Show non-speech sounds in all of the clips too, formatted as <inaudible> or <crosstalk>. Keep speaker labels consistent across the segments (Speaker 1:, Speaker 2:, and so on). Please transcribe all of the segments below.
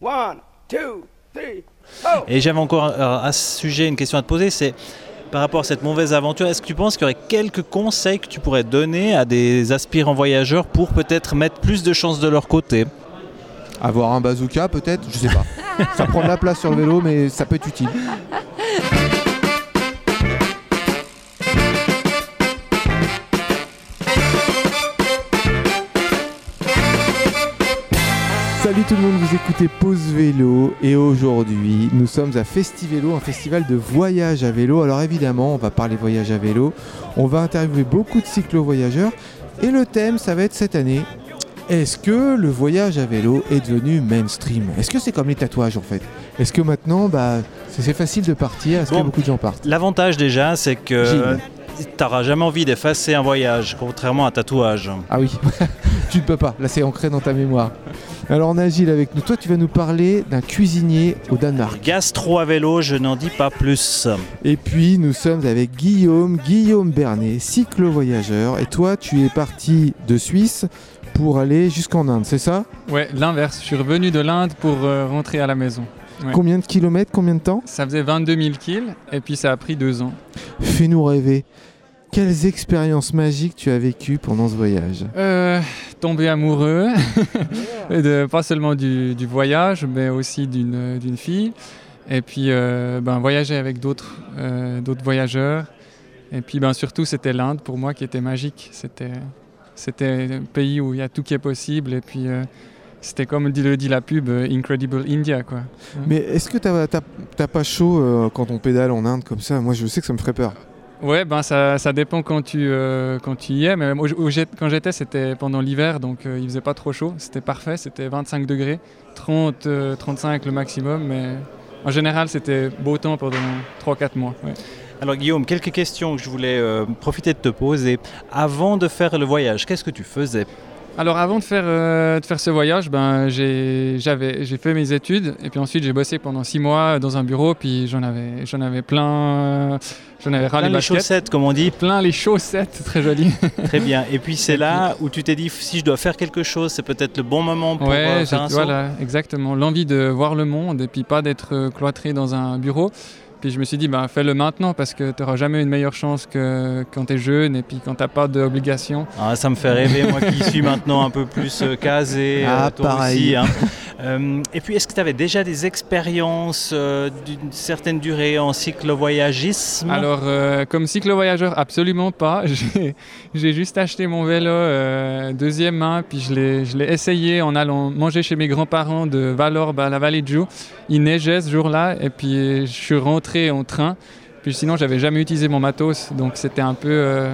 Speaker 1: One, two, three, oh
Speaker 2: Et j'avais encore à ce sujet une question à te poser, c'est par rapport à cette mauvaise aventure, est-ce que tu penses qu'il y aurait quelques conseils que tu pourrais donner à des aspirants voyageurs pour peut-être mettre plus de chances de leur côté?
Speaker 3: Avoir un bazooka peut-être, je sais pas. ça prend de la place sur le vélo, mais ça peut être utile. <laughs> tout le monde, vous écoutez Pause Vélo et aujourd'hui nous sommes à Festivélo, un festival de voyage à vélo. Alors évidemment on va parler voyage à vélo, on va interviewer beaucoup de cyclo-voyageurs et le thème ça va être cette année. Est-ce que le voyage à vélo est devenu mainstream? Est-ce que c'est comme les tatouages en fait? Est-ce que maintenant bah, c'est facile de partir? Est-ce
Speaker 2: Bon.
Speaker 3: que beaucoup de gens partent?
Speaker 2: L'avantage déjà, c'est que
Speaker 3: Gilles.
Speaker 2: Tu n'auras jamais envie d'effacer un voyage, contrairement à un tatouage.
Speaker 3: Ah oui, <laughs> tu ne peux pas, là c'est ancré dans ta mémoire. Alors on a Gilles avec nous, toi tu vas nous parler d'un cuisinier au Danemark.
Speaker 2: Gastro à vélo, je n'en dis pas plus.
Speaker 3: Et puis nous sommes avec Guillaume, Guillaume Bernet, cyclo-voyageur. Et toi tu es parti de Suisse pour aller jusqu'en Inde, c'est ça?
Speaker 4: Ouais, l'inverse. Je suis revenu de l'Inde pour euh, rentrer à la maison. Ouais.
Speaker 3: Combien de kilomètres, combien de temps
Speaker 4: Ça faisait 22 000 kills et puis ça a pris deux ans.
Speaker 3: Fais-nous rêver. Quelles expériences magiques tu as vécues pendant ce voyage
Speaker 4: Euh, tombé amoureux, <laughs> de, pas seulement du, du voyage, mais aussi d'une fille. Et puis euh, ben, voyager avec d'autres euh, voyageurs. Et puis ben, surtout, c'était l'Inde pour moi qui était magique. C'était c'était un pays où il y a tout qui est possible. Et puis euh, c'était comme dit, le dit la pub, euh, Incredible India. Quoi.
Speaker 3: Mais est-ce que t'as pas chaud euh, quand on pédale en Inde comme ça? Moi je sais que ça me ferait peur.
Speaker 4: Ouais, ben ça, ça dépend quand tu, euh, quand tu y es. Mais moi, où j'ai- quand j'étais, c'était pendant l'hiver, donc euh, il faisait pas trop chaud. C'était parfait, c'était 25 degrés, 30, euh, 35 le maximum. Mais en général, c'était beau temps pendant 3-4 mois. ouais.
Speaker 2: Alors Guillaume, quelques questions que je voulais euh, profiter de te poser. Avant de faire le voyage, qu'est-ce que tu faisais?
Speaker 4: Alors avant de faire, euh, de faire ce voyage, ben, j'ai fait mes études et puis ensuite j'ai bossé pendant 6 mois dans un bureau. Puis j'en avais, avais plein, j'en avais
Speaker 2: Plein
Speaker 4: les
Speaker 2: chaussettes, comme on dit.
Speaker 4: Plein les chaussettes, très joli. <laughs>
Speaker 2: Très bien. Et puis c'est là où tu t'es dit, si je dois faire quelque chose, c'est peut-être le bon moment pour euh,
Speaker 4: Ouais,
Speaker 2: faire
Speaker 4: j'ai-
Speaker 2: un saut.
Speaker 4: voilà, exactement. L'envie de voir le monde et puis pas d'être euh, cloîtré dans un bureau. Puis je me suis dit, bah, fais-le maintenant parce que tu n'auras jamais une meilleure chance que quand tu es jeune et puis quand tu n'as pas d'obligation.
Speaker 2: Ah, ça me fait rêver, moi qui suis <laughs> maintenant un peu plus euh, casé,
Speaker 3: Ah,
Speaker 2: euh, toi
Speaker 3: pareil.
Speaker 2: aussi. hein. Euh, et puis, est-ce que tu avais déjà des expériences euh, d'une certaine durée en cyclo-voyagisme?
Speaker 4: Alors, euh, comme cyclo-voyageur, absolument pas. <laughs> J'ai- juste acheté mon vélo deuxième main, puis je l'ai essayé en allant manger chez mes grands-parents de Valorbe à la vallée de. Il neigeait ce jour-là, et puis je suis rentré en train. Puis sinon, j'avais jamais utilisé mon matos, donc c'était un peu.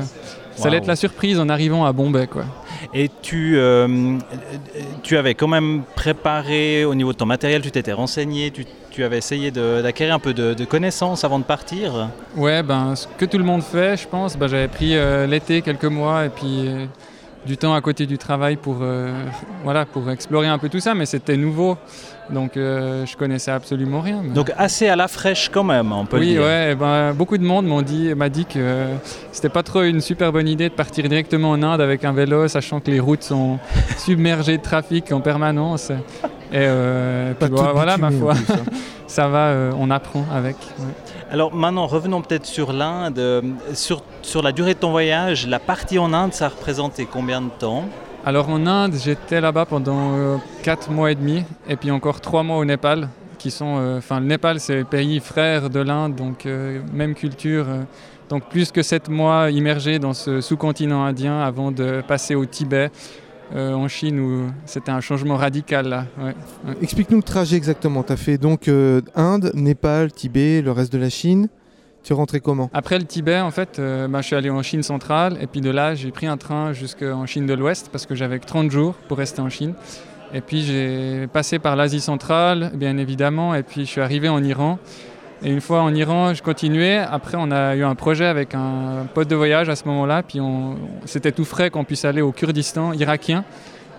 Speaker 4: Ça allait
Speaker 2: Waouh.
Speaker 4: être la surprise en arrivant à Bombay, quoi.
Speaker 2: Et tu, euh, tu avais quand même préparé au niveau de ton matériel, tu t'étais renseigné, tu, tu avais essayé d'acquérir un peu de, de connaissances avant de partir?
Speaker 4: Ouais, ben, ce que tout le monde fait, je pense, ben, j'avais pris euh, l'été quelques mois et puis euh, du temps à côté du travail pour, euh, voilà, pour explorer un peu tout ça, mais c'était nouveau, donc euh, je connaissais absolument rien. mais-
Speaker 2: Donc assez à la fraîche quand même, on peut le
Speaker 4: oui,
Speaker 2: dire.
Speaker 4: ouais, ben, beaucoup de monde m'ont dit, m'a dit que euh, c'était pas trop une super bonne idée de partir directement en Inde avec un vélo, sachant que les routes sont <laughs> submergées de trafic en permanence. Et euh,
Speaker 3: Pas
Speaker 4: puis,
Speaker 3: tout
Speaker 4: voilà, voilà, ma foi,
Speaker 3: plus, hein. <laughs>
Speaker 4: ça va, euh, on apprend avec. ouais.
Speaker 2: Alors maintenant, revenons peut-être sur l'Inde. Euh, Sur, sur la durée de ton voyage, la partie en Inde, ça a représenté combien de temps?
Speaker 4: Alors en Inde, j'étais là-bas pendant 4 mois et demi, et puis encore 3 mois au Népal, qui sont, euh, enfin le Népal c'est le pays frère de l'Inde, donc euh, même culture, euh, donc plus que 7 mois immergés dans ce sous-continent indien avant de passer au Tibet, euh, en Chine où c'était un changement radical là. ouais.
Speaker 3: Explique-nous le trajet exactement. Tu as fait donc euh, Inde, Népal, Tibet, le reste de la Chine. Tu es rentré comment?
Speaker 4: Après le Tibet, en fait, euh, bah, je suis allé en Chine centrale et puis de là, j'ai pris un train jusqu'en Chine de l'Ouest parce que j'avais que 30 jours pour rester en Chine. Et puis j'ai passé par l'Asie centrale, bien évidemment, et puis je suis arrivé en Iran. Et une fois en Iran, je continuais. Après, on a eu un projet avec un pote de voyage à ce moment-là. Puis c'était tout frais qu'on puisse aller au Kurdistan irakien.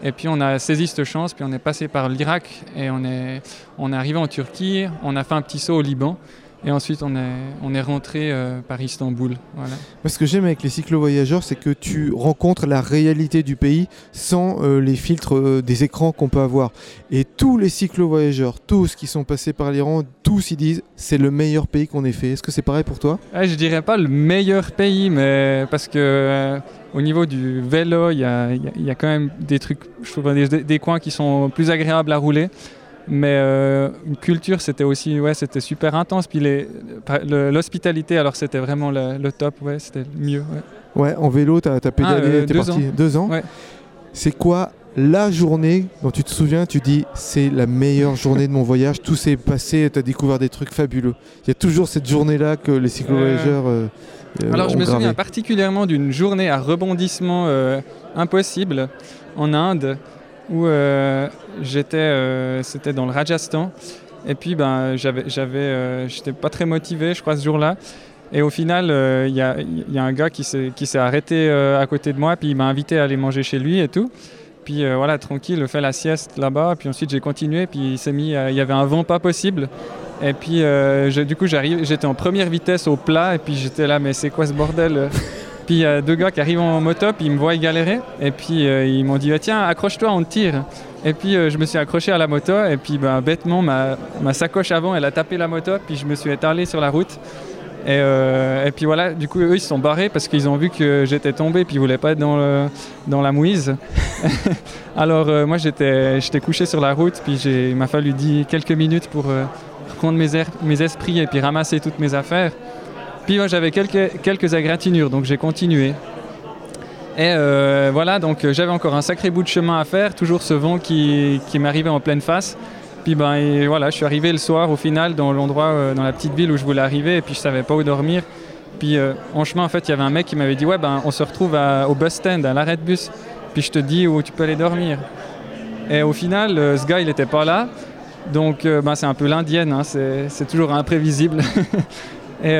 Speaker 4: Et puis on a saisi cette chance, puis on est passé par l'Irak et on est, on est arrivé en Turquie. On a fait un petit saut au Liban. Et ensuite, on est, on est rentré euh, par Istanbul. Voilà.
Speaker 3: Ce que j'aime avec les cyclo-voyageurs, c'est que tu rencontres la réalité du pays sans euh, les filtres euh, des écrans qu'on peut avoir. Et tous les cyclo-voyageurs, tous qui sont passés par l'Iran, tous ils disent c'est le meilleur pays qu'on ait fait. Est-ce que c'est pareil pour toi?
Speaker 4: Ouais, Je dirais pas le meilleur pays, mais parce que euh, au niveau du vélo, il y a, y a- y a quand même des trucs, je trouve des, des coins qui sont plus agréables à rouler. Mais euh, une culture, c'était aussi, ouais, c'était super intense. Puis le- l'hospitalité, alors c'était vraiment le, le top, ouais, c'était le mieux. ouais.
Speaker 3: Ouais, en vélo, t'as as pédalé,
Speaker 4: Ah, euh,
Speaker 3: t'es
Speaker 4: deux
Speaker 3: parti deux ans.
Speaker 4: Ouais.
Speaker 3: C'est quoi la journée dont tu te souviens, tu dis c'est la meilleure journée de mon voyage, tout s'est passé, tu as découvert des trucs fabuleux. Il y a toujours cette journée-là que les cyclo-voyageurs euh,
Speaker 4: Alors je me
Speaker 3: gravé.
Speaker 4: souviens particulièrement d'une journée à rebondissement impossible en Inde où euh, j'étais, euh, c'était dans le Rajasthan. Et puis ben j'avais, euh, j'étais pas très motivé, je crois, ce jour-là. Et au final, il y, a, y a un gars qui s'est, arrêté à côté de moi, puis il m'a invité à aller manger chez lui et tout. Puis voilà, tranquille, fait la sieste là-bas. Puis ensuite, j'ai continué. Puis il s'est mis, il y avait un vent pas possible. Et puis, du coup, j'arrive, j'étais en première vitesse au plat. Et puis j'étais là, mais c'est quoi ce bordel? Puis il y a deux gars qui arrivent en moto, puis ils me voient galérer. Et puis euh, ils m'ont dit, Ah, tiens, accroche-toi, on te tire. Et puis euh, je me suis accroché à la moto. Et puis ben, bêtement, ma, sacoche avant, elle a tapé la moto. Puis je me suis étalé sur la route. Et, euh, et puis voilà, du coup, eux, ils se sont barrés parce qu'ils ont vu que j'étais tombé, puis ils voulaient pas être dans, la mouise. <laughs> Alors moi, j'étais couché sur la route, puis il m'a fallu quelques minutes pour reprendre mes, mes esprits et puis ramasser toutes mes affaires. Puis moi, j'avais quelques, quelques donc j'ai continué. Et euh, voilà, donc euh, j'avais encore un sacré bout de chemin à faire, toujours ce vent qui, qui m'arrivait en pleine face. Puis ben et voilà, je suis arrivé le soir au final dans l'endroit, euh, dans la petite ville où je voulais arriver, et puis je savais pas où dormir. Puis en chemin, en fait, il y avait un mec qui m'avait dit ouais ben on se retrouve au bus stand, à l'arrêt de bus. Puis je te dis où tu peux aller dormir. Et au final, ce gars, il n'était pas là. Donc ben, c'est un peu l'indienne, hein, c'est toujours imprévisible. <laughs> et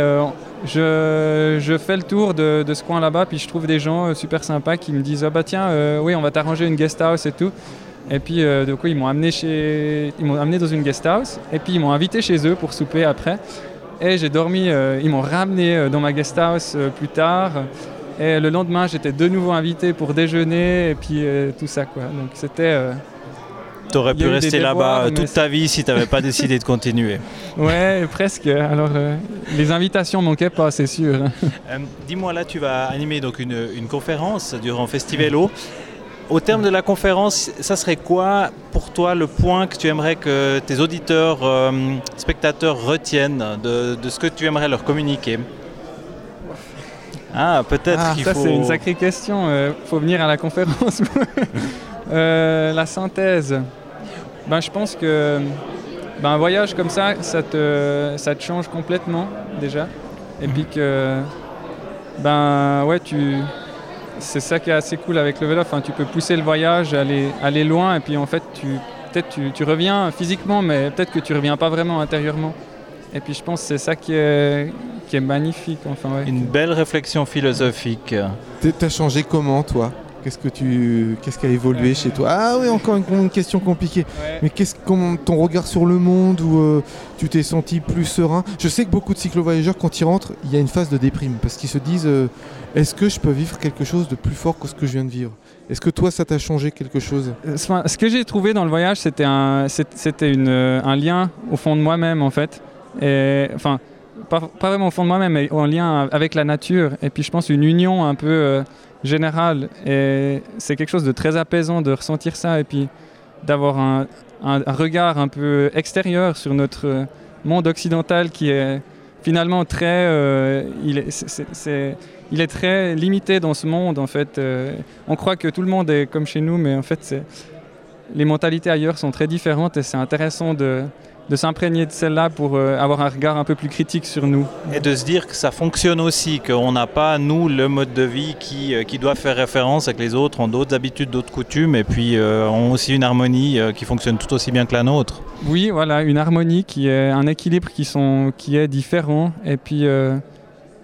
Speaker 4: je, fais le tour de, ce coin là-bas, puis je trouve des gens euh, super sympas qui me disent ah bah tiens, euh, oui, on va t'arranger une guest house et tout. Et puis euh, du ils m'ont amené chez, amené dans une guest house, et puis ils m'ont invité chez eux pour souper après. Et j'ai dormi, euh, ils m'ont ramené dans ma guest house plus tard. Et le lendemain, j'étais de nouveau invité pour déjeuner, et puis tout ça quoi. Donc c'était
Speaker 2: T'aurais
Speaker 4: Il
Speaker 2: pu rester là-bas toute ta vie si t'avais pas <laughs> décidé de continuer.
Speaker 4: Ouais, presque. Alors, euh, les invitations manquaient pas, c'est sûr. <laughs>
Speaker 2: Euh, Dis-moi, là, tu vas animer donc une, une conférence durant Festivelo. Au terme de la conférence, ça serait quoi pour toi le point que tu aimerais que tes auditeurs, euh, spectateurs retiennent de, de ce que tu aimerais leur communiquer? Ah, peut-être
Speaker 3: Ah,
Speaker 2: qu'il
Speaker 4: Ça,
Speaker 2: faut...
Speaker 4: c'est une sacrée question. Euh, faut venir à la conférence. <laughs> Euh, la synthèse. Ben, je pense que ben, un voyage comme ça, ça te, ça te change complètement, déjà. Et puis que, ben, ouais, tu. C'est ça qui est assez cool avec le vélo. Enfin, tu peux pousser le voyage, aller, aller loin, et puis en fait, tu, peut-être tu, tu reviens physiquement, mais peut-être que tu reviens pas vraiment intérieurement. Et puis je pense que c'est ça qui est, qui est magnifique. Enfin, ouais.
Speaker 2: Une belle réflexion philosophique.
Speaker 3: T'as changé comment, toi? Qu'est-ce que tu, qu'est-ce qui a évolué chez toi Ah oui, encore une, une question compliquée.
Speaker 4: Ouais.
Speaker 3: Mais qu'est-ce, comment ton regard sur le monde où euh, tu t'es senti plus serein? Je sais que beaucoup de cyclo-voyageurs, quand ils rentrent, il y a une phase de déprime parce qu'ils se disent euh, est-ce que je peux vivre quelque chose de plus fort que ce que je viens de vivre? Est-ce que toi, ça t'a changé quelque chose?
Speaker 4: Enfin, ce que j'ai trouvé dans le voyage, c'était un, c'était une, euh, un lien au fond de moi-même, en fait. Et, enfin, pas, pas vraiment au fond de moi-même, mais en lien avec la nature. Et puis, je pense une union un peu générale. Et c'est quelque chose de très apaisant de ressentir ça et puis d'avoir un, regard un peu extérieur sur notre monde occidental qui est finalement très, euh, il, est, très limité dans ce monde en fait. Euh, on croit que tout le monde est comme chez nous, mais en fait, les mentalités ailleurs sont très différentes et c'est intéressant de, de s'imprégner de celle-là pour euh, avoir un regard un peu plus critique sur nous.
Speaker 2: Et de se dire que ça fonctionne aussi, qu'on n'a pas, nous, le mode de vie qui, euh, qui doit faire référence et que les autres ont d'autres habitudes, d'autres coutumes et puis euh, ont aussi une harmonie euh, qui fonctionne tout aussi bien que la nôtre.
Speaker 4: Oui, voilà, une harmonie qui est un équilibre qui, sont, qui est différent. Et puis,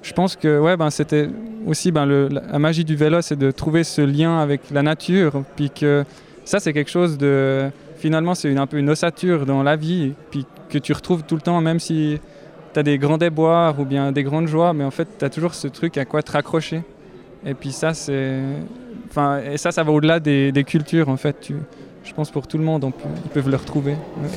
Speaker 4: je pense que ouais, ben, c'était aussi ben, le- la magie du vélo, c'est de trouver ce lien avec la nature. Puis que ça, c'est quelque chose de. Finalement, c'est une, un peu une ossature dans la vie, puis que tu retrouves tout le temps, même si tu as des grands déboires ou bien des grandes joies, mais en fait, tu as toujours ce truc à quoi te raccrocher. Et puis ça, c'est. Enfin, et ça, ça va au-delà des, des cultures, en fait. Tu... Je pense pour tout le monde, on peut- ils peuvent le retrouver. ouais.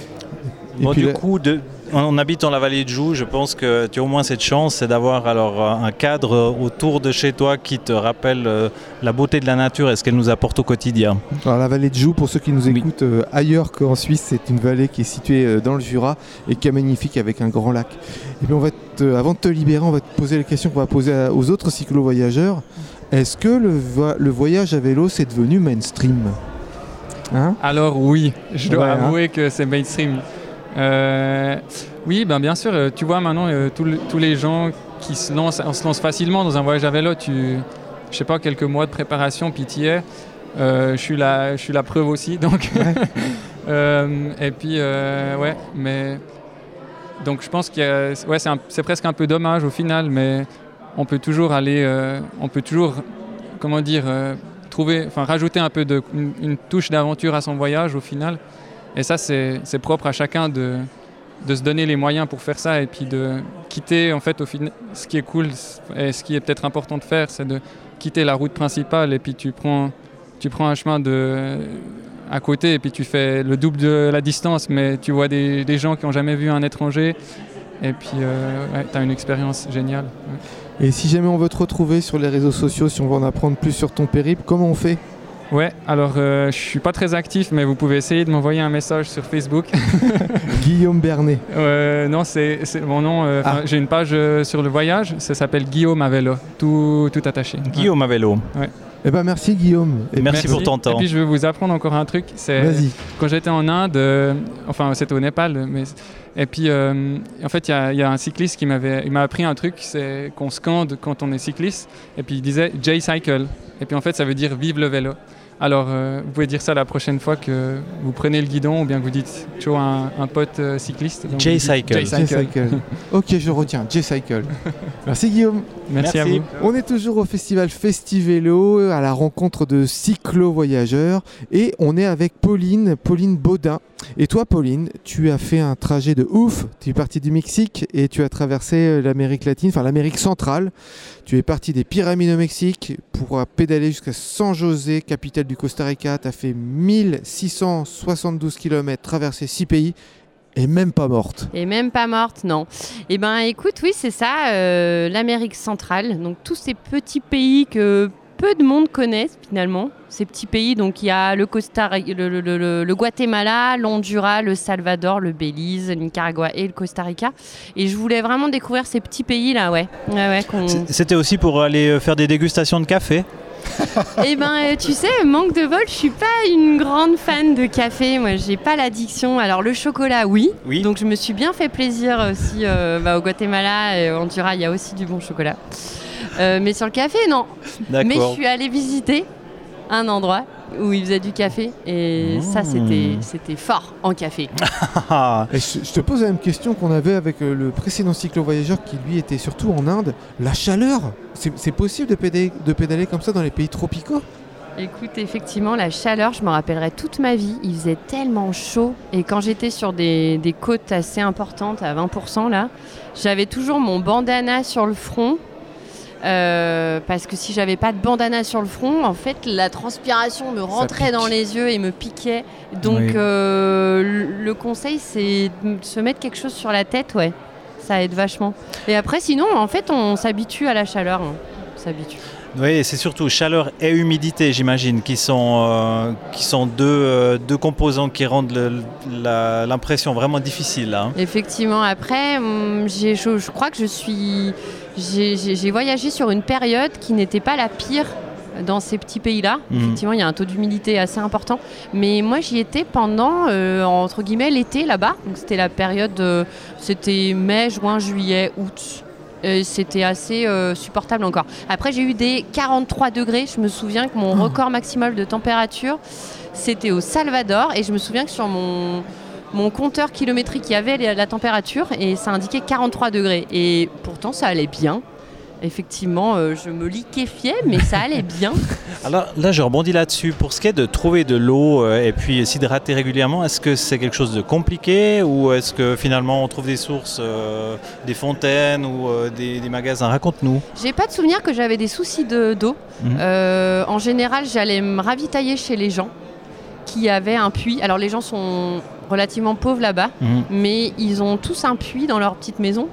Speaker 3: Et
Speaker 2: Bon,
Speaker 3: puis
Speaker 2: du coup, de- on habite dans la vallée de Joux. Je pense que tu as au moins cette chance, c'est d'avoir alors euh, un cadre autour de chez toi qui te rappelle euh, la beauté de la nature et ce qu'elle nous apporte au quotidien.
Speaker 3: Alors la vallée de Joux, pour ceux qui nous écoutent euh, ailleurs qu'en Suisse, c'est une vallée qui est située euh, dans le Jura et qui est magnifique avec un grand lac. Et puis on va te- avant de te libérer, on va te poser la question qu'on va poser à- aux autres cyclo-voyageurs. Est-ce que le, vo- le voyage à vélo c'est devenu mainstream? Hein?
Speaker 4: Alors oui, je dois
Speaker 3: Ouais, hein.
Speaker 4: avouer que c'est mainstream. Euh, oui, ben bien sûr, euh, tu vois maintenant euh, tous le- tous les gens qui se lancent, on se lance facilement dans un voyage à vélo. Tu, je sais pas, quelques mois de préparation, es. Euh, je suis la, je suis la preuve aussi, donc. <laughs> Et puis ouais, mais donc je pense a- ouais, c'est presque un peu dommage au final, mais on peut toujours aller, on peut toujours, comment dire, trouver, enfin rajouter un peu de une, une touche d'aventure à son voyage au final. Et ça, c'est propre à chacun de, se donner les moyens pour faire ça et puis de quitter, en fait, au final, ce qui est cool et ce qui est peut-être important de faire, c'est de quitter la route principale et puis tu prends, tu prends un chemin de, à côté et puis tu fais le double de la distance, mais tu vois des, gens qui n'ont jamais vu un étranger et puis euh, tu as une expérience géniale.
Speaker 3: Et si jamais on veut te retrouver sur les réseaux sociaux, si on veut en apprendre plus sur ton périple, comment on fait?
Speaker 4: Ouais, alors euh, je suis pas très actif, mais vous pouvez essayer de m'envoyer un message sur Facebook. <laughs>
Speaker 3: Guillaume Bernet.
Speaker 4: Euh, non, c'est mon nom. euh,
Speaker 3: Ah.
Speaker 4: J'ai une page euh, sur le voyage, ça s'appelle Guillaume à vélo, tout, tout attaché.
Speaker 2: Guillaume à vélo.
Speaker 3: Eh ben merci Guillaume. Et
Speaker 2: Merci pour ton temps.
Speaker 4: Et puis je vais vous apprendre encore un truc. C'est
Speaker 3: Vas-y.
Speaker 4: quand j'étais en Inde, euh, enfin c'était au Népal, mais et puis euh, en fait il y a- il y, a un cycliste qui m'avait, il m'a appris un truc, c'est qu'on scande quand on est cycliste, et puis il disait J-cycle, et puis en fait ça veut dire vive le vélo. Alors euh, vous pouvez dire ça la prochaine fois que vous prenez le guidon ou bien que vous dites toujours un, un pote euh, cycliste.
Speaker 2: J-cycle.
Speaker 4: J-Cycle.
Speaker 3: ok, je retiens. J-Cycle. <laughs> Merci Guillaume.
Speaker 4: Merci, à vous.
Speaker 3: On est toujours au festival Festivélo, à la rencontre de cyclo-voyageurs et on est avec Pauline, Pauline Baudin. Et toi Pauline, tu as fait un trajet de ouf, tu es parti du Mexique et tu as traversé euh, l'Amérique latine, enfin l'Amérique centrale. Tu es parti des pyramides au Mexique pour euh, pédaler jusqu'à San José, capitale du Costa Rica. Tu as fait 1672 km, traversé 6 pays et même pas morte.
Speaker 5: Et même pas morte, non. Eh ben, écoute, oui, c'est ça, euh, l'Amérique centrale. Donc, tous ces petits pays que peu de monde connaissent finalement. Ces petits pays, donc il y a le, Costa, le, le- le- le Guatemala, l'Honduras, le Salvador, le Belize, le Nicaragua et le Costa Rica. Et je voulais vraiment découvrir ces petits pays là, ouais. ouais, ouais
Speaker 2: C'était aussi pour aller euh, faire des dégustations de café. <laughs>
Speaker 5: Eh ben, euh, tu sais, manque de bol, je suis pas une grande fan de café. Moi, j'ai pas l'addiction. Alors, le chocolat, oui.
Speaker 2: Oui.
Speaker 5: Donc, je me suis bien fait plaisir aussi euh, bah, au Guatemala et au Honduras. Il y a aussi du bon chocolat. Euh, mais sur le café, non. Mais je suis allée visiter un endroit où ils faisaient du café et ça,
Speaker 2: Mmh.
Speaker 5: c'était c'était fort en café. <laughs>
Speaker 3: Et je, je te pose la même question qu'on avait avec euh, le précédent cyclo-voyageur qui lui était surtout en Inde. La chaleur, c'est possible de pédaler, de pédaler comme ça dans les pays tropicaux?
Speaker 5: Écoute, effectivement, la chaleur, je me rappellerai toute ma vie. Il faisait tellement chaud. Et quand j'étais sur des, des côtes assez importantes, à 20%, là, j'avais toujours mon bandana sur le front. Euh, parce que si j'avais pas de bandana sur le front, en fait, la transpiration me rentrait dans les yeux et me piquait. Donc,
Speaker 2: Oui.
Speaker 5: euh, le- conseil, c'est de se mettre quelque chose sur la tête, ouais. Ça aide vachement. Et après, sinon, en fait, on s'habitue à la chaleur. hein. On s'habitue.
Speaker 2: Oui, c'est surtout chaleur et humidité, j'imagine, qui sont, euh, qui sont deux, euh, deux composants qui rendent l'impression vraiment difficile. hein.
Speaker 5: Effectivement, après, hum, je, je crois que je suis. J'ai voyagé sur une période qui n'était pas la pire dans ces petits pays-là.
Speaker 2: Mhm.
Speaker 5: Effectivement, il y a un taux d'humidité assez important. Mais moi, j'y étais pendant, euh, entre guillemets, l'été là-bas. Donc, c'était la période. euh, c'était mai, juin, juillet, août. Et C'était assez euh, supportable encore. Après, j'ai eu des 43 degrés. Je me souviens que mon record maximal de température, c'était au Salvador. Et je me souviens que sur mon, mon compteur kilométrique, il y avait la, température et ça indiquait 43 degrés. Et pourtant, ça allait bien. effectivement, euh, je me liquéfiais, mais ça <laughs> allait bien.
Speaker 2: Alors là, je rebondis là-dessus. Pour ce qui est de trouver de l'eau euh, et puis s'hydrater régulièrement, est-ce que c'est quelque chose de compliqué ou est-ce que finalement on trouve des sources, euh, des fontaines ou des, des magasins? Raconte-nous.
Speaker 5: J'ai pas de souvenir que j'avais des soucis de- d'eau.
Speaker 2: Mhm.
Speaker 5: En général, j'allais me ravitailler chez les gens qui avaient un puits. Alors les gens sont relativement pauvres là-bas,
Speaker 2: Mhm.
Speaker 5: mais ils ont tous un puits dans leur petite maison.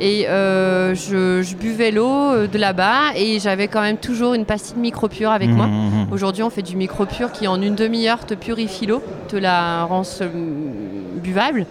Speaker 5: Et euh, je, je buvais l'eau euh, de là-bas et j'avais quand même toujours une pastille de micropure avec moi.
Speaker 2: Mhm.
Speaker 5: Aujourd'hui, on fait du micropure qui, en une demi-heure, te purifie l'eau, te la rend euh, buvable.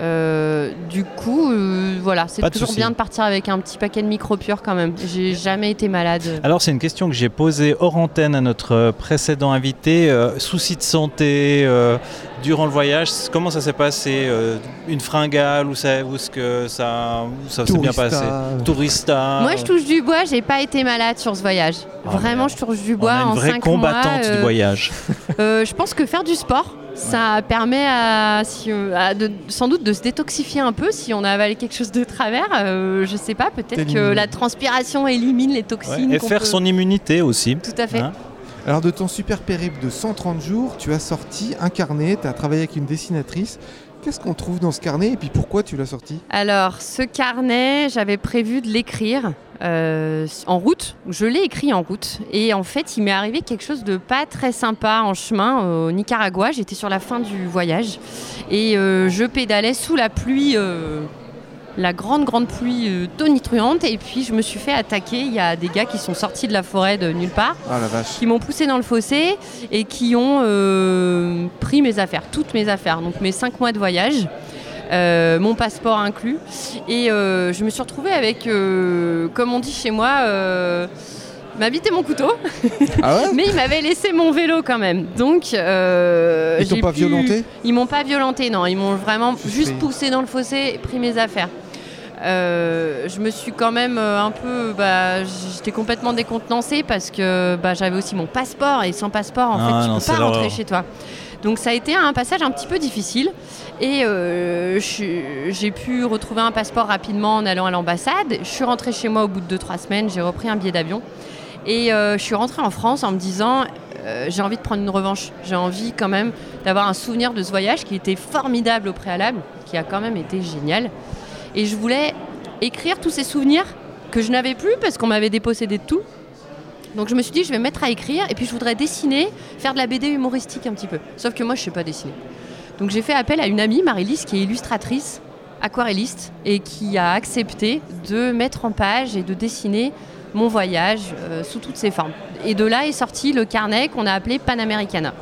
Speaker 5: Euh, du coup, euh, voilà, c'est toujours bien de partir avec un petit paquet de micropure quand même. J'ai jamais été malade.
Speaker 2: Alors c'est une question que j'ai posée hors antenne à notre euh, précédent invité. Euh, soucis de santé euh, durant le voyage, comment ça s'est passé Euh, Une fringale ou, ça, ou est-ce que ça, ça s'est bien passé? Tourista
Speaker 5: Moi, je touche du bois, j'ai pas été malade sur ce voyage.
Speaker 2: Ah,
Speaker 5: Vraiment, je touche du
Speaker 2: On
Speaker 5: bois
Speaker 2: a une
Speaker 5: en
Speaker 2: vraie
Speaker 5: 5
Speaker 2: combattante
Speaker 5: mois.
Speaker 2: du voyage.
Speaker 5: euh, je pense que faire du sport, ça permet à, si, à de- sans doute de se détoxifier un peu si on a avalé quelque chose de travers. Euh, je sais pas, peut-être que la transpiration élimine les
Speaker 2: Ouais,
Speaker 5: toxines.
Speaker 2: Et faire
Speaker 5: peut-
Speaker 2: son immunité aussi.
Speaker 5: Tout à fait.
Speaker 2: Hein
Speaker 3: Alors de ton super périple de 130 jours, tu as sorti un carnet, tu as travaillé avec une dessinatrice. Qu'est-ce qu'on trouve dans ce carnet et puis pourquoi tu l'as sorti?
Speaker 5: Alors, ce carnet, j'avais prévu de l'écrire euh, en route. Je l'ai écrit en route. Et en fait, il m'est arrivé quelque chose de pas très sympa en chemin au Nicaragua. J'étais sur la fin du voyage. Et euh, je pédalais sous la pluie. euh, la grande, grande pluie euh, tonitruante. Et puis, je me suis fait attaquer. Il y a des gars qui sont sortis de la forêt de nulle part
Speaker 3: Ah la vache.
Speaker 5: qui m'ont poussé dans le fossé et qui ont euh, pris mes affaires, toutes mes affaires, donc mes cinq mois de voyage. euh, mon passeport inclus. Et je me suis retrouvée avec, comme on dit chez moi, ma bite et mon couteau.
Speaker 3: Ah ouais? <laughs>
Speaker 5: Mais ils m'avaient laissé mon vélo quand même. Donc, euh,
Speaker 3: Ils t'ont pas
Speaker 5: pu-
Speaker 3: violenté?
Speaker 5: Ils m'ont pas violenté, non. Ils m'ont vraiment juste poussé dans le fossé et pris mes affaires. Euh, je me suis quand même euh, un peu, bah, j'étais complètement décontenancée parce que bah, j'avais aussi mon passeport et sans passeport, en
Speaker 2: Ah
Speaker 5: fait, tu
Speaker 2: non,
Speaker 5: peux pas rentrer chez toi. Donc ça a été un passage un petit peu difficile et euh, j'ai pu retrouver un passeport rapidement en allant à l'ambassade. Je suis rentrée chez moi au bout de 2-3 semaines, j'ai repris un billet d'avion et euh, je suis rentrée en France en me disant euh, j'ai envie de prendre une revanche. J'ai envie quand même d'avoir un souvenir de ce voyage qui était formidable au préalable, qui a quand même été génial. Et je voulais écrire tous ces souvenirs que je n'avais plus parce qu'on m'avait dépossédé de tout. Donc je me suis dit, je vais me mettre à écrire et puis je voudrais dessiner, faire de la BD humoristique un petit peu. Sauf que moi, je ne sais pas dessiner. Donc j'ai fait appel à une amie, Marie-Lise, qui est illustratrice, aquarelliste, et qui a accepté de mettre en page et de dessiner mon voyage euh, sous toutes ses formes. Et de là est sorti le carnet qu'on a appelé Panamericana.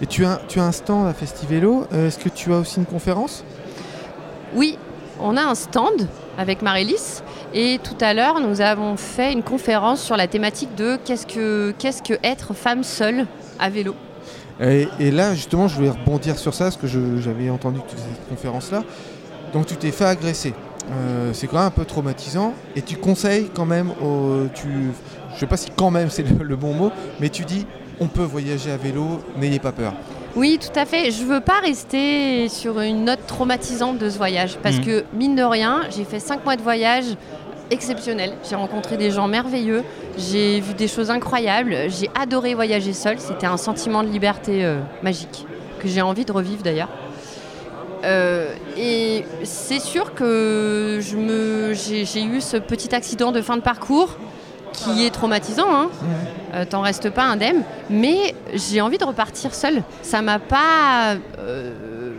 Speaker 3: Et tu as, tu as un stand à Festivélo. Euh, Est-ce que tu as aussi une conférence?
Speaker 5: Oui, on a un stand avec Marélis et tout à l'heure nous avons fait une conférence sur la thématique de qu'est-ce que, qu'est-ce que être femme seule à vélo.
Speaker 3: et, là, justement, je voulais rebondir sur ça parce que j'avais entendu cette conférence-là. Donc tu t'es fait agresser. Euh, c'est quand même un peu traumatisant. Et tu conseilles quand même, au, tu, je sais pas si quand même c'est le bon mot, mais tu dis on peut voyager à vélo, n'ayez pas peur.
Speaker 5: Oui, tout à fait. Je veux pas rester sur une note traumatisante de ce voyage parce
Speaker 2: Mhm.
Speaker 5: que mine de rien, j'ai fait cinq mois de voyage exceptionnel. J'ai rencontré des gens merveilleux, j'ai vu des choses incroyables, j'ai adoré voyager seule. C'était un sentiment de liberté euh, magique que j'ai envie de revivre d'ailleurs. Euh, et c'est sûr que j'ai eu ce petit accident de fin de parcours qui est traumatisant. Hein. Euh, T'en restes pas indemne, mais j'ai envie de repartir seule. Ça m'a pas, euh,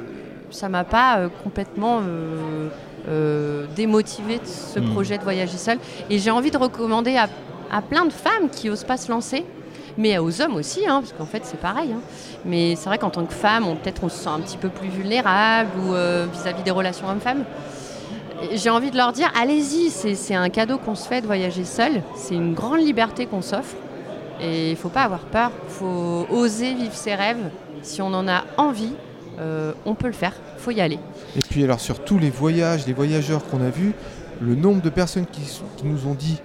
Speaker 5: ça m'a pas euh, complètement euh, euh, démotivé de ce
Speaker 2: Hmm.
Speaker 5: projet de voyager seule. Et j'ai envie de recommander à, à plein de femmes qui osent pas se lancer, mais aux hommes aussi, hein, parce qu'en fait c'est pareil. hein. Mais c'est vrai qu'en tant que femme, peut-être on se sent un petit peu plus vulnérable ou vis-à-vis des relations hommes-femmes. Et J'ai envie de leur dire, allez-y, c'est un cadeau qu'on se fait de voyager seul. C'est une grande liberté qu'on s'offre. Et il faut pas avoir peur. Il faut oser vivre ses rêves. Si on en a envie, euh, on peut le faire. Il faut y aller.
Speaker 3: Et puis alors sur tous les voyages, les voyageurs qu'on a vus, le nombre de personnes qui, nous ont dit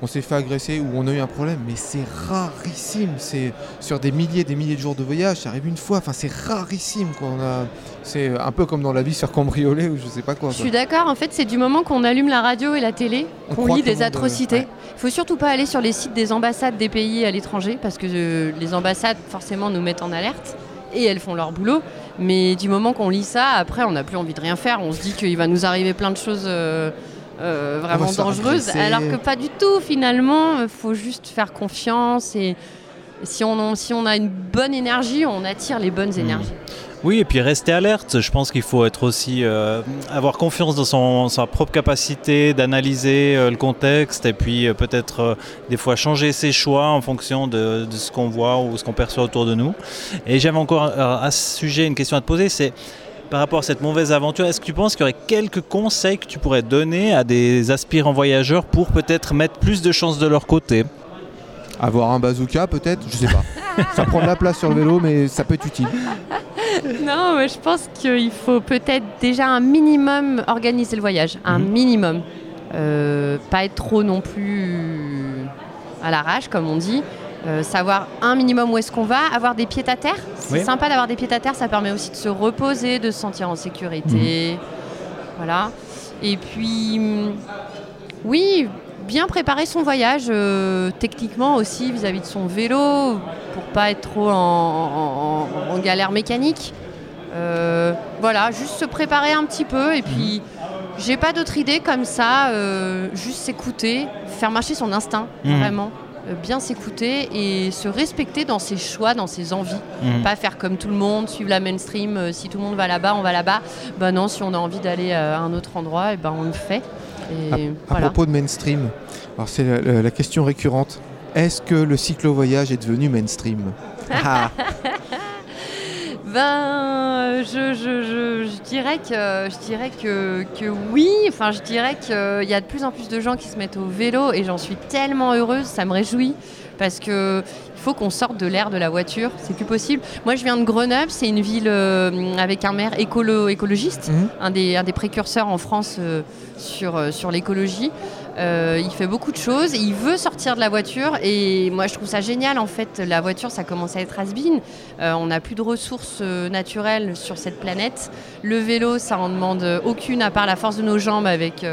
Speaker 3: on s'est fait agresser ou on a eu un problème, mais c'est rarissime. C'est sur des milliers, des milliers de jours de voyage, ça arrive une fois. Enfin, c'est rarissime. qu'on a. C'est un peu comme dans la vie sur cambrioler ou je sais pas quoi.
Speaker 5: Je suis d'accord. En fait, c'est du moment qu'on allume la radio et la télé
Speaker 3: On
Speaker 5: qu'on lit des atrocités.
Speaker 3: euh, ouais.
Speaker 5: Il faut surtout pas aller sur les sites des ambassades des pays à l'étranger parce que euh, les ambassades forcément nous mettent en alerte et elles font leur boulot. Mais du moment qu'on lit ça, après on n'a plus envie de rien faire. On se dit qu'il va nous arriver plein de choses euh, euh, vraiment
Speaker 3: se
Speaker 5: dangereuses, alors que pas du tout. Finalement, il faut juste faire confiance et si on, si on a une bonne énergie, on attire les bonnes énergies.
Speaker 2: Oui, et puis rester alerte. Je pense qu'il faut être aussi euh, avoir confiance dans sa propre capacité d'analyser euh, le contexte et puis euh, peut-être des fois changer ses choix en fonction de, de ce qu'on voit ou ce qu'on perçoit autour de nous. Et j'avais encore à ce sujet une question à te poser, c'est par rapport à cette mauvaise aventure, est-ce que tu penses qu'il y aurait quelques conseils que tu pourrais donner à des aspirants voyageurs pour peut-être mettre plus de chances de leur côté?
Speaker 3: Avoir un bazooka peut-être, je sais pas. <laughs> ça prend de la place sur le vélo, mais ça peut être utile.
Speaker 5: Non, mais je pense qu'il faut peut-être déjà un minimum organiser le voyage, un
Speaker 3: Mhm.
Speaker 5: minimum. Euh, pas être trop non plus à l'arrache, comme on dit. Euh, savoir un minimum où est-ce qu'on va, avoir des pieds à terre. C'est
Speaker 2: Oui.
Speaker 5: sympa d'avoir des pieds à terre, ça permet aussi de se reposer, de se sentir en sécurité. Voilà. Et puis, oui, bien préparer son voyage euh, techniquement aussi vis-à-vis de son vélo pour pas être trop en, en- en- en galère mécanique. Euh, voilà, juste se préparer un petit peu et puis j'ai pas d'autre idée comme ça, euh, juste s'écouter, faire marcher son instinct
Speaker 2: Mhm.
Speaker 5: vraiment, bien s'écouter et se respecter dans ses choix, dans ses envies.
Speaker 2: Mhm.
Speaker 5: Pas faire comme tout le monde, suivre la mainstream. si tout le monde va là-bas, on va là-bas. Bah non, si on a envie d'aller à un autre endroit, et ben on le fait. Et
Speaker 3: À, propos de mainstream, alors c'est la, la- la question récurrente. Est-ce que le cyclo-voyage est devenu mainstream Ah, <laughs>
Speaker 5: Ben, je, je, je, je dirais que je dirais que, que oui. Enfin, je dirais qu'il y a de plus en plus de gens qui se mettent au vélo et j'en suis tellement heureuse. Ça me réjouit parce que il faut qu'on sorte de l'air de la voiture. C'est plus possible. Moi, je viens de Grenoble. C'est une ville euh, avec un maire écolo écologiste,
Speaker 3: Mhm.
Speaker 5: un des un des précurseurs en France euh, sur euh, sur l'écologie. Il fait beaucoup de choses, il veut sortir de la voiture et moi je trouve ça génial en fait. La voiture ça commence à être. Euh, on n'a plus de ressources naturelles sur cette planète. Le vélo ça en demande aucune à part la force de nos jambes avec.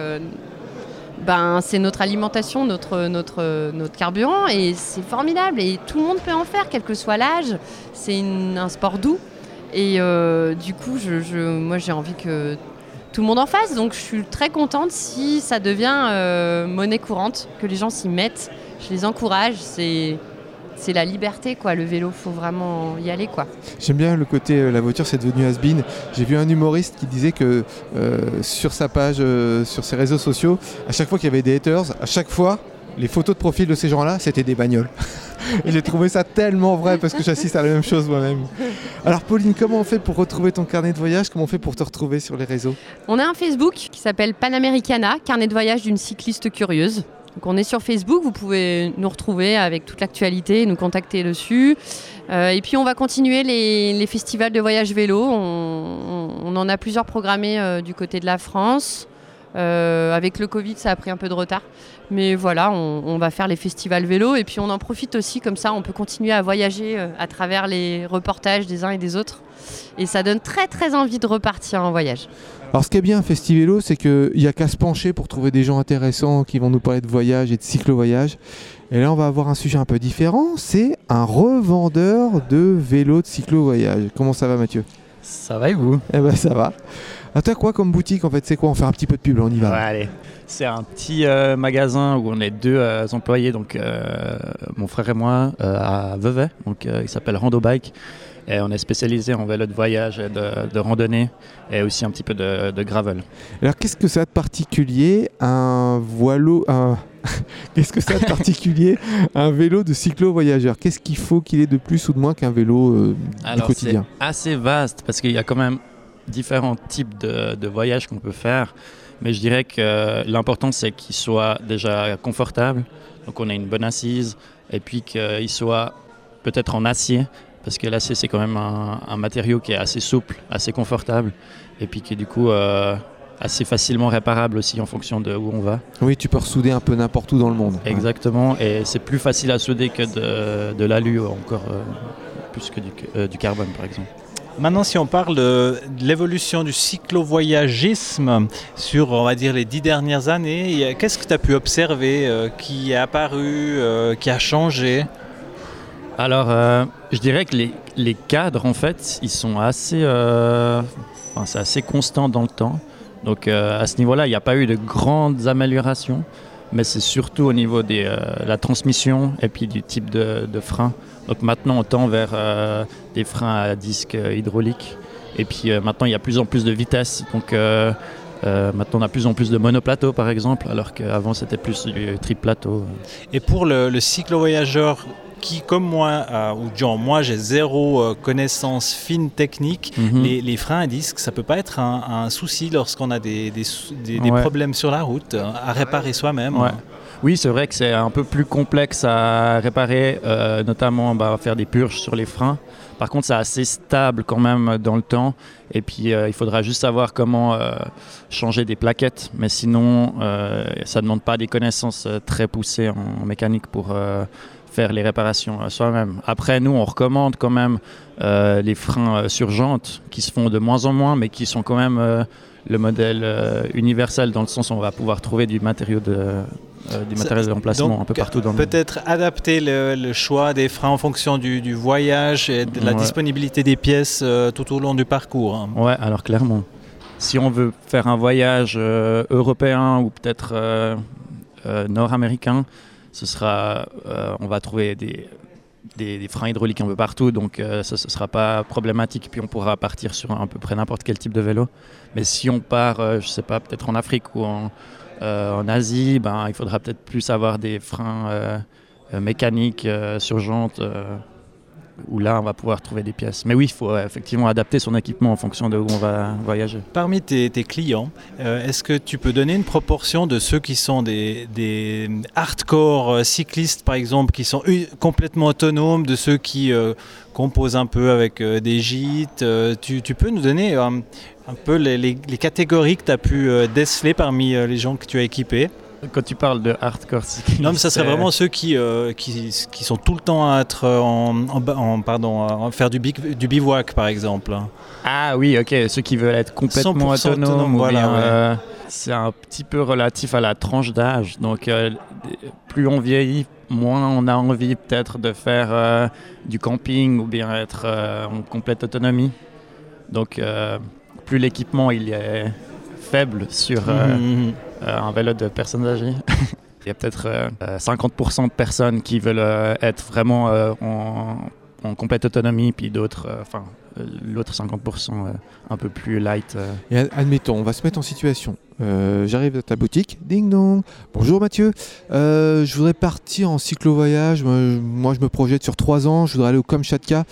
Speaker 5: Ben, c'est notre alimentation, notre, carburant et c'est formidable et tout le monde peut en faire, quel que soit l'âge. C'est un sport doux et euh, du coup, je, je- moi j'ai envie que tout le monde en fasse. Donc je suis très contente si ça devient euh, monnaie courante, que les gens s'y mettent. Je les encourage. C'est c'est la liberté, quoi. Le vélo, faut vraiment y aller, quoi.
Speaker 3: J'aime bien le côté euh, la voiture c'est devenu has-been. J'ai vu un humoriste qui disait que euh, sur sa page, euh, sur ses réseaux sociaux, à chaque fois qu'il y avait des haters, à chaque fois, les photos de profil de ces gens-là, c'était des bagnoles. <laughs> Et j'ai trouvé ça tellement vrai parce que j'assiste à la même chose moi-même. Alors Pauline, comment on fait pour retrouver ton carnet de voyage? Comment on fait pour te retrouver sur les réseaux?
Speaker 5: On a un Facebook qui s'appelle Panamericana, carnet de voyage d'une cycliste curieuse. Donc on est sur Facebook, vous pouvez nous retrouver avec toute l'actualité, nous contacter dessus. Euh, et puis on va continuer les, festivals de voyage vélo. On en a plusieurs programmés euh, du côté de la France. Euh, avec le Covid, ça a pris un peu de retard. Mais voilà, on, on va faire les festivals vélo et puis on en profite aussi, comme ça on peut continuer à voyager euh, à travers les reportages des uns et des autres. Et ça donne très très envie de repartir en voyage.
Speaker 3: Alors ce qui est bien à Festivélo, c'est qu'il n'y a qu'à se pencher pour trouver des gens intéressants qui vont nous parler de voyage et de cyclo-voyage. Et là, on va avoir un sujet un peu différent, c'est un revendeur de vélos de cyclo-voyage. Comment ça va Mathieu?
Speaker 6: Ça va et vous?
Speaker 3: Eh ben ça va. Ah, t'as quoi comme boutique en fait C'est quoi On fait un petit peu de pub, là, on y va.
Speaker 6: Ouais, allez. C'est un petit euh, magasin où on est deux euh, employés, donc euh, mon frère et moi, à Vevey. Donc, il s'appelle Rando Bike. Et on est spécialisé en vélo de voyage et de, de randonnée et aussi un petit peu de, de gravel.
Speaker 3: Alors qu'est-ce que ça a de particulier un un... <laughs> Qu'est-ce que ça a de particulier un vélo de cyclo-voyageur? Qu'est-ce qu'il faut qu'il ait de plus ou de moins qu'un vélo euh, du
Speaker 6: Alors, c'est
Speaker 3: quotidien?
Speaker 6: assez vaste parce qu'il y a quand même différents types de, de voyages qu'on peut faire. Mais je dirais que l'important, c'est qu'il soit déjà confortable. Donc, on a une bonne assise. Et puis qu'il soit peut-être en acier. Parce que l'acier, c'est quand même un, un matériau qui est assez souple, assez confortable. Et puis qui, du coup, euh, assez facilement réparable aussi en fonction de où on va.
Speaker 3: Oui, tu peux ressouder un peu n'importe où dans le monde.
Speaker 6: Exactement, et c'est plus facile à souder que de, de l'alu encore euh, plus que du, euh, du carbone par exemple.
Speaker 2: Maintenant, si on parle de, l'évolution du cyclovoyagisme sur, on va dire, les dix dernières années, qu'est-ce que tu as pu observer euh, qui est apparu, euh, qui a changé?
Speaker 6: Alors, euh, je dirais que les, les cadres, en fait, ils sont assez, c'est assez constant dans le temps. Donc, à ce niveau-là, il n'y a pas eu de grandes améliorations, mais c'est surtout au niveau de la transmission et puis du type de frein. Donc, maintenant, on tend vers euh, des freins à disque euh, hydraulique. Et puis, euh, maintenant, il y a plus en plus de vitesse. Donc, euh, maintenant, on a plus en plus de monoplateaux, par exemple, alors qu'avant, c'était plus du triplateau.
Speaker 2: Et pour le, le cyclo-voyageur qui, comme moi, euh, ou genre moi, j'ai zéro euh, connaissance fine technique,
Speaker 6: Mhm.
Speaker 2: les, les freins à disque, ça peut pas être un, un souci lorsqu'on a des, des sou- des- des
Speaker 6: Ouais.
Speaker 2: problèmes sur la route euh, à réparer soi-même.
Speaker 6: Ouais. Oui, c'est vrai que c'est un peu plus complexe à réparer, euh, notamment bah, faire des purges sur les freins. Par contre, c'est assez stable quand même dans le temps. Et puis, euh, il faudra juste savoir comment euh, changer des plaquettes. Mais sinon, ça ne demande pas des connaissances très poussées en mécanique pour faire les réparations soi-même. Après, nous, on recommande quand même les freins sur jantes qui se font de moins en moins, mais qui sont quand même le modèle universel dans le sens où on va pouvoir trouver du matériau de, euh, du
Speaker 2: Ça-
Speaker 6: matériel de remplacement
Speaker 2: donc,
Speaker 6: un peu partout dans le monde.
Speaker 2: Peut-être adapter le, le choix des freins en fonction du, du voyage et de la
Speaker 6: Ouais.
Speaker 2: disponibilité des pièces euh, tout au long du parcours. hein.
Speaker 6: Ouais, alors clairement. Si on veut faire un voyage euh, européen ou peut-être nord-américain, ce sera, on va trouver des, des, des freins hydrauliques un peu partout, donc euh, ça ne sera pas problématique. Puis on pourra partir sur à peu près n'importe quel type de vélo. Mais si on part, euh, je sais pas, peut-être en Afrique ou en, en Asie, ben, il faudra peut-être plus avoir des freins euh, euh, mécaniques euh, sur. Où là on va pouvoir trouver des pièces. Mais oui, il faut euh, effectivement adapter son équipement en fonction de où on va voyager.
Speaker 2: Parmi tes, clients, euh, est-ce que tu peux donner une proportion de ceux qui sont des, hardcore euh, cyclistes, par exemple, qui sont complètement autonomes, de ceux qui composent un peu avec des gîtes tu, peux nous donner un peu les, les- catégories que tu as pu déceler parmi les gens que tu as équipés?
Speaker 6: Quand tu parles de hardcore cycliste,
Speaker 2: Non, mais ça serait
Speaker 6: c'est-
Speaker 2: vraiment ceux qui, euh, qui, qui sont tout le temps à être euh, en, en, ba- en- pardon, faire du, bic- du bivouac, par exemple.
Speaker 6: Ah oui, ok, ceux qui veulent être complètement
Speaker 2: 100%
Speaker 6: autonomes.
Speaker 2: autonome, voilà, ouais.
Speaker 6: euh, c'est un petit peu relatif à la tranche d'âge. Donc, euh, plus on vieillit, moins on a envie peut-être de faire euh, du camping ou bien être euh, en complète autonomie. Donc, euh, plus l'équipement il est faible sur euh,
Speaker 2: Mhm.
Speaker 6: euh, un vélo de personnes âgées. <laughs> Il y a peut-être euh, euh, 50% de personnes qui veulent euh, être vraiment euh, en, en complète autonomie, puis d'autres, euh, enfin, euh, l'autre 50% euh, un peu plus light. euh.
Speaker 3: Et ad- admettons, on va se mettre en situation. Euh, J'arrive à ta boutique, ding dong. Bonjour Mathieu. Euh, je voudrais partir en cyclo-voyage. Moi, je- me projette sur trois ans. Je voudrais aller au Kamchatka.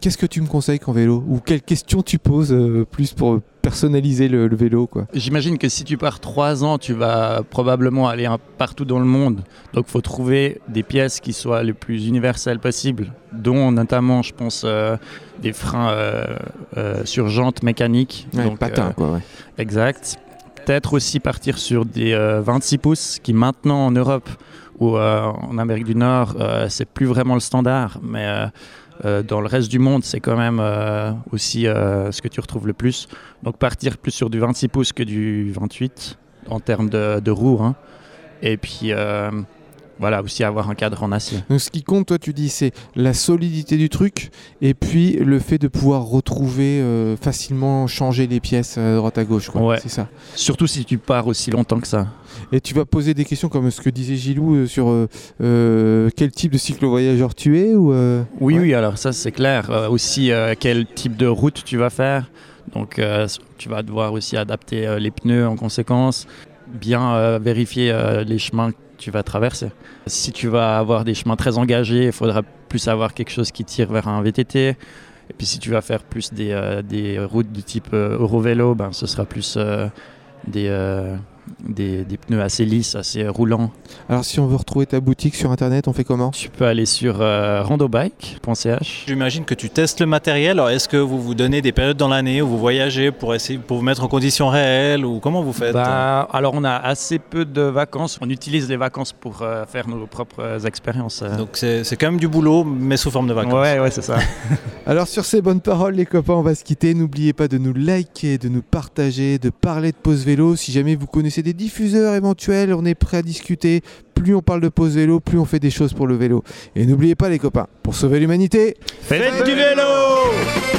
Speaker 3: Qu'est-ce que tu me conseilles qu'en vélo? Ou quelles questions tu poses euh, plus pour personnaliser le, le vélo quoi?
Speaker 6: J'imagine que si tu pars trois ans, tu vas probablement aller un- partout dans le monde. Donc il faut trouver des pièces qui soient les plus universelles possibles, dont notamment, je pense, des freins sur jantes mécaniques.
Speaker 3: Ouais,
Speaker 6: Donc,
Speaker 3: Patin, quoi. Ouais.
Speaker 6: Exact. Peut-être aussi partir sur des euh, 26 pouces qui maintenant en Europe ou euh, en Amérique du Nord, euh, c'est plus vraiment le standard, mais euh, euh, dans le reste du monde, c'est quand même euh, aussi euh, ce que tu retrouves le plus. Donc partir plus sur du 26 pouces que du 28 en termes de, de roues. hein. Et puis euh, voilà, aussi avoir un cadre en acier.
Speaker 3: Donc ce qui compte, toi, tu dis, c'est la solidité du truc et puis le fait de pouvoir retrouver euh, facilement, changer les pièces à droite à gauche. quoi.
Speaker 6: Ouais.
Speaker 3: C'est ça.
Speaker 6: Surtout si tu pars aussi longtemps que ça.
Speaker 3: Et tu vas poser des questions comme ce que disait Gilou euh, sur euh, quel type de cyclo-voyageur tu es ou
Speaker 6: Oui,
Speaker 3: ouais.
Speaker 6: oui, alors ça c'est clair. Aussi, quel type de route tu vas faire. Donc, tu vas devoir aussi adapter les pneus en conséquence, bien vérifier les chemins tu vas traverser. Si tu vas avoir des chemins très engagés, il faudra plus avoir quelque chose qui tire vers un VTT. Et puis, si tu vas faire plus des, euh, des routes du type euh, Eurovélo, ben, ce sera plus euh, des, euh, des, des pneus assez lisses, assez roulants.
Speaker 3: Alors si on veut retrouver ta boutique sur internet, on fait comment?
Speaker 6: Tu peux aller sur euh, randobike.ch.
Speaker 2: J'imagine que tu testes le matériel. Alors, est-ce que vous vous donnez des périodes dans l'année où vous voyagez pour essayer pour vous mettre en conditions réelles ou comment vous faites?
Speaker 6: Bah, alors on a assez peu de vacances. On utilise les vacances pour euh, faire nos propres expériences. euh.
Speaker 2: Donc c'est c'est quand même du boulot, mais sous forme de vacances.
Speaker 6: ouais, ouais, c'est ça. <laughs>
Speaker 3: Alors sur ces bonnes paroles les copains, on va se quitter. N'oubliez pas de nous liker, de nous partager, de parler de pause vélo. Si jamais vous connaissez des diffuseurs éventuels, on est prêt à discuter. Plus on parle de pause vélo, plus on fait des choses pour le vélo. Et n'oubliez pas les copains, pour sauver l'humanité,
Speaker 2: Faites du vélo